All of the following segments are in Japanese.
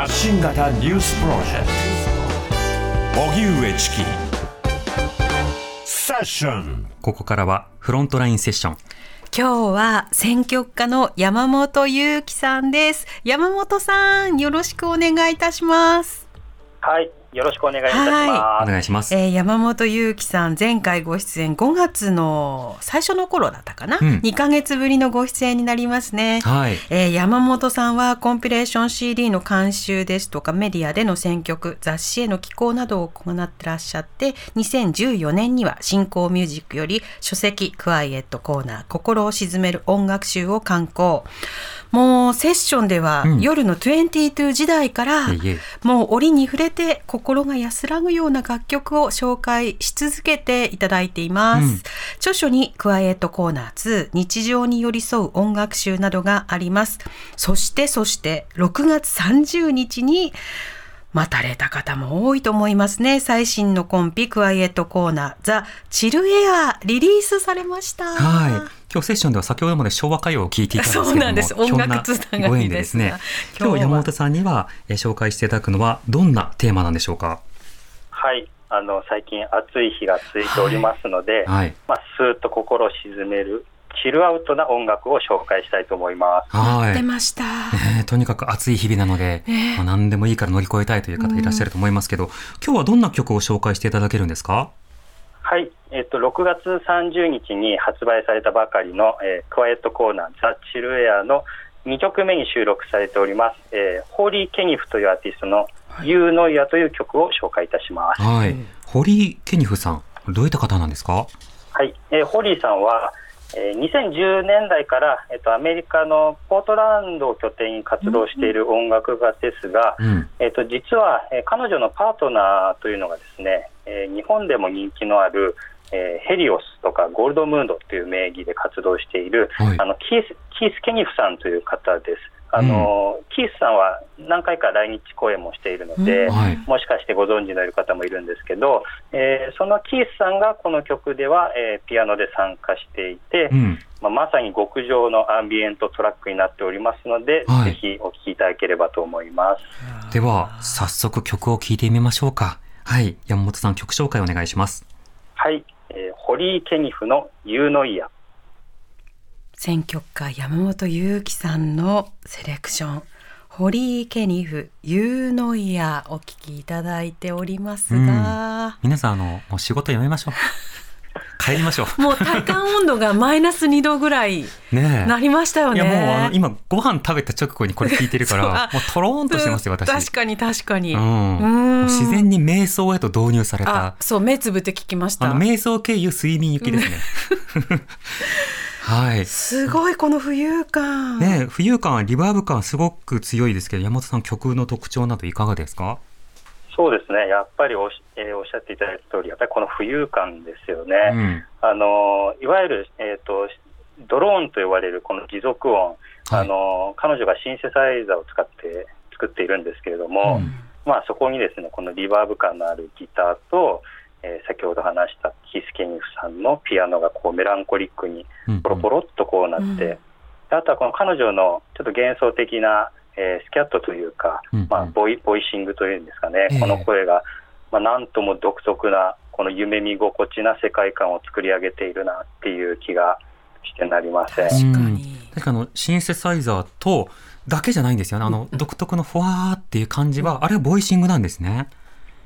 発信型ニュースプロジェクト荻上チキセッションここからはフロントラインセッション。今日は選曲家の山本裕樹さんです。山本さん、よろしくお願いいたします。はい、よろしくお願いいたしおます。願いします。えー山本裕樹さん、前回ご出演5月の最初の頃だったかな、うん2ヶ月ぶりのご出演になりますね。はい。えー山本さんはコンピレーション CD の監修ですとかメディアでの選曲雑誌への寄稿などを行ってらっしゃって2014年には新興ミュージックより書籍クワイエットコーナー心を鎮める音楽集を刊行もうセッションではうん夜の22時代から、もう折に触れて心が安らぐような楽曲を紹介し続けていただいています。うん著書にクワイエットコーナー2日常に寄り添う音楽集などがあります。そしてそして6月30日に待たれた方も多いと思いますね。最新のコンピクワイエットコーナーザ・チルエアリリースされました。はい。今日セッションでは先ほどまで昭和歌謡を聴いていたんですけれども、そうなんです音楽つながりででですね、今日山本さんには、えー紹介していただくのはどんなテーマなんでしょうか？はい、あの最近暑い日が続いておりますので、はい。まあスーッと心を鎮めるチルアウトな音楽を紹介したいと思います。はい。出ました。ねえとにかく暑い日々なので、ねえまあ、何でもいいから乗り越えたいという方いらっしゃると思いますけど、今日はどんな曲を紹介していただけるんですか？はい、えっと6月30日に発売されたばかりの、えークワイエットコーナーザ・チルエアの2曲目に収録されております、えーホーリー・ケニフというアーティストの「ユーノイア」という曲を紹介いたします。はい。堀井ケニフさん、どういった方なんですか？はい、えーホリーさんは、えー2010年代から、えっとアメリカのポートランドを拠点に活動している音楽家ですが、うん。えっと実は、えー彼女のパートナーというのがですね、えー日本でも人気のある、えーヘリオスとかゴールドムーンドという名義で活動している、はいあのキースキース・ケニフさんという方です。あのキースさんは何回か来日公演もしているので、うんはい。もしかしてご存知のいる方もいるんですけど、えーそのキースさんがこの曲では、えーピアノで参加していて、うん。まあ、まさに極上のアンビエントトラックになっておりますので、はいぜひお聴きいただければと思います。では、早速曲を聴いてみましょうか。はい。山本さん、曲紹介お願いします。はい、えーホリー・ケニフのユーノイヤ。選曲家山本裕樹さんのセレクションホリー・ケニフ「ユーノイヤ」お聞きいただいておりますが、皆さん、あの、もう仕事辞めましょう。帰りましょもう体感温度がマイナス2度ぐらい。なりましたよね。いやもうあの今ご飯食べた直後にこれ聞いてるから あもうとろーんとしてますよ私。確かに確かに。ううん自然に瞑想へと導入されあたそう目つぶって聞きましたあの。瞑想経由睡眠行きですね。はい。すごいこの浮遊感。ね浮遊感リバーブ感すごく強いですけど山本さん曲の特徴などいかがですか？そうですね、やっぱりおし,、えーおっしゃっていただいた通り、やっぱりこの浮遊感ですよね。うん。あのいわゆる、えー、とドローンと呼ばれるこの持続音、はいあの彼女がシンセサイザーを使って作っているんですけれども、うんまあ、そこにですねこのリバーブ感のあるギターと、えー先ほど話したキース・ケニフさんのピアノがこうメランコリックにうんポロポロっとこうなって、うん。であとはこの彼女のちょっと幻想的な、えースキャットというか、うんまあ、ボイボイシングというんですかね、ええ。この声が、まあ、なんとも独特なこの夢見心地な世界観を作り上げているなっていう気がしてなりません。確かに。うん確かあのシンセサイザーとだけじゃないんですよね。あの独特のふわーっていう感じはあれはボイシングなんですね。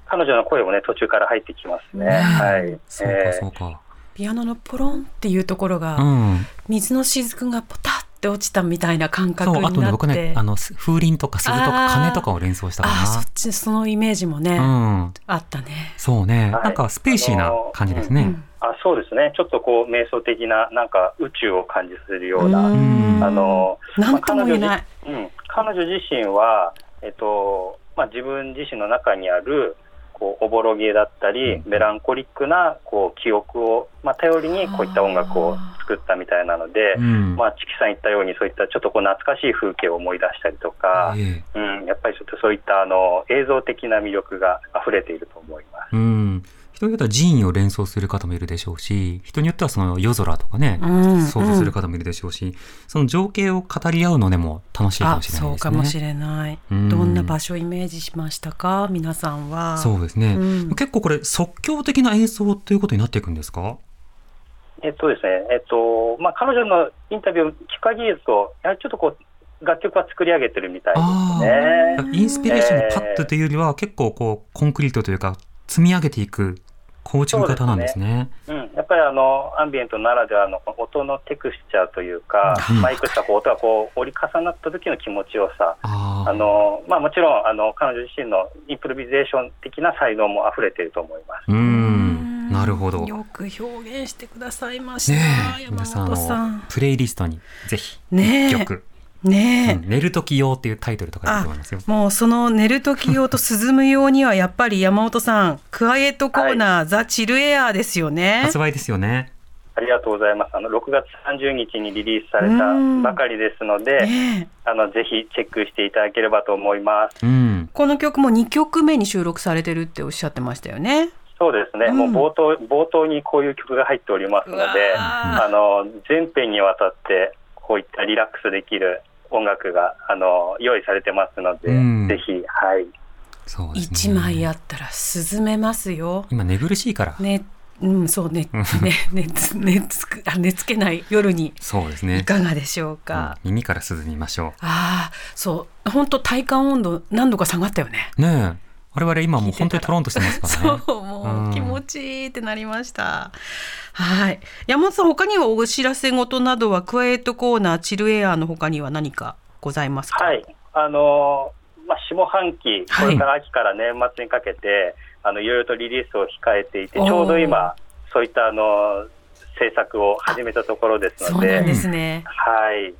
彼女の声もね途中から入ってきますね。ねはい。そうかえーそうか。ピアノのポロンっていうところが、うん。水の雫がポタって落ちたみたいな感覚そうあとね。僕ねあの風鈴とか鈴とかあー鐘とかを連想したかな。あそっちそのイメージもね、うん。あったね。そうね、はいなんかスペーシーな感じですね。うんあそうですね、ちょっとこう瞑想的な、なんか宇宙を感じさせるような、うんあのなんとも言えない。うん、彼女自身は、えっとまあ、自分自身の中にあるこうおぼろげだったり、うん。メランコリックなこう記憶を、まあ、頼りにこういった音楽を作ったみたいなので、うん。まあ、チキさん言ったように、そういったちょっとこう懐かしい風景を思い出したりとか、ええ。うん、やっぱりちょっとそういったあの映像的な魅力が溢れていると思います。うん、人によっては寺院を連想する方もいるでしょうし、人によってはその夜空とかね、うん想像する方もいるでしょうし、その情景を語り合うのでも楽しいかあもしれないそうですね。かもしれない、うん。どんな場所をイメージしましたか？皆さんは。そうですね、うん。結構これ即興的な演奏ということになっていくんですか？えっとですね、えっと、まあ、彼女のインタビューを聞く限りですと、やはりちょっとこう、楽曲は作り上げてるみたいですね。インスピレーションのパッとというよりは、結構こうコンクリートというか積み上げていく構築型なんですね。うん、やっぱりあのアンビエントならではの音のテクスチャーというか、うん。まあ、いくつかこう音がこう折り重なった時の気持ちよさ、あのまあ、もちろんあの彼女自身のインプロビゼーション的な才能も溢れていると思います。ううん。ん、なるほど。ねよく表現してくださいました、え、山皆さんプレイリストにぜひね曲、ねえ、うん寝る時用っていうタイトルとかいいと思いますよ。もうその寝る時用と涼む用にはやっぱり山本さんクワイエットコーナー、ザ・チルエアーですよね発売ですよね。ありがとうございます。あの6月30日にリリースされたばかりですので、あのぜひチェックしていただければと思います。うん。この曲も2曲目に収録されてるっておっしゃってましたよねそうですね、うんもう冒頭冒頭にこういう曲が入っておりますので、あの全編にわたってこういったリラックスできる音楽があの用意されてますので、うんぜひ、はい、そうですね。1枚あったら涼めますよ今寝苦しいから。ねうんそうね ねねつねつくあ寝つけない夜にそうですね。いかがでしょううんか、耳から涼みましょああそう本当体感温度何度か下がったよねう。ねえ。我々今もう本当にトロンとしてますからね。そうもうんう気持ちいいってなりました。はい。山本さん他にはお知らせ事などはクワイエットコーナーチルエアーの他には何かございますか？はいあのまあ、下半期、はいこれから秋から年末にかけて、あのいろいろとリリースを控えていて、ちょうど今、そういったあの制作を始めたところですので、そうなんですね。はい、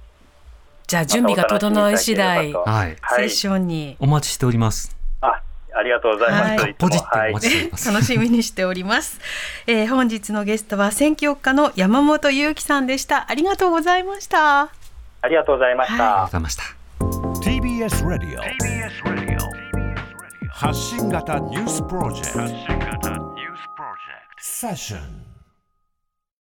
じゃあ準備が整い次第セッションに、お待ちしております。あありがとうございます。はいポジってはい。楽しみにしております。えー本日のゲストは選挙家の山本裕樹さんでした。ありがとうございました。ありがとうございました。ありがとうございました。TBS ラディオ発信型ニュースプロジェクトセッション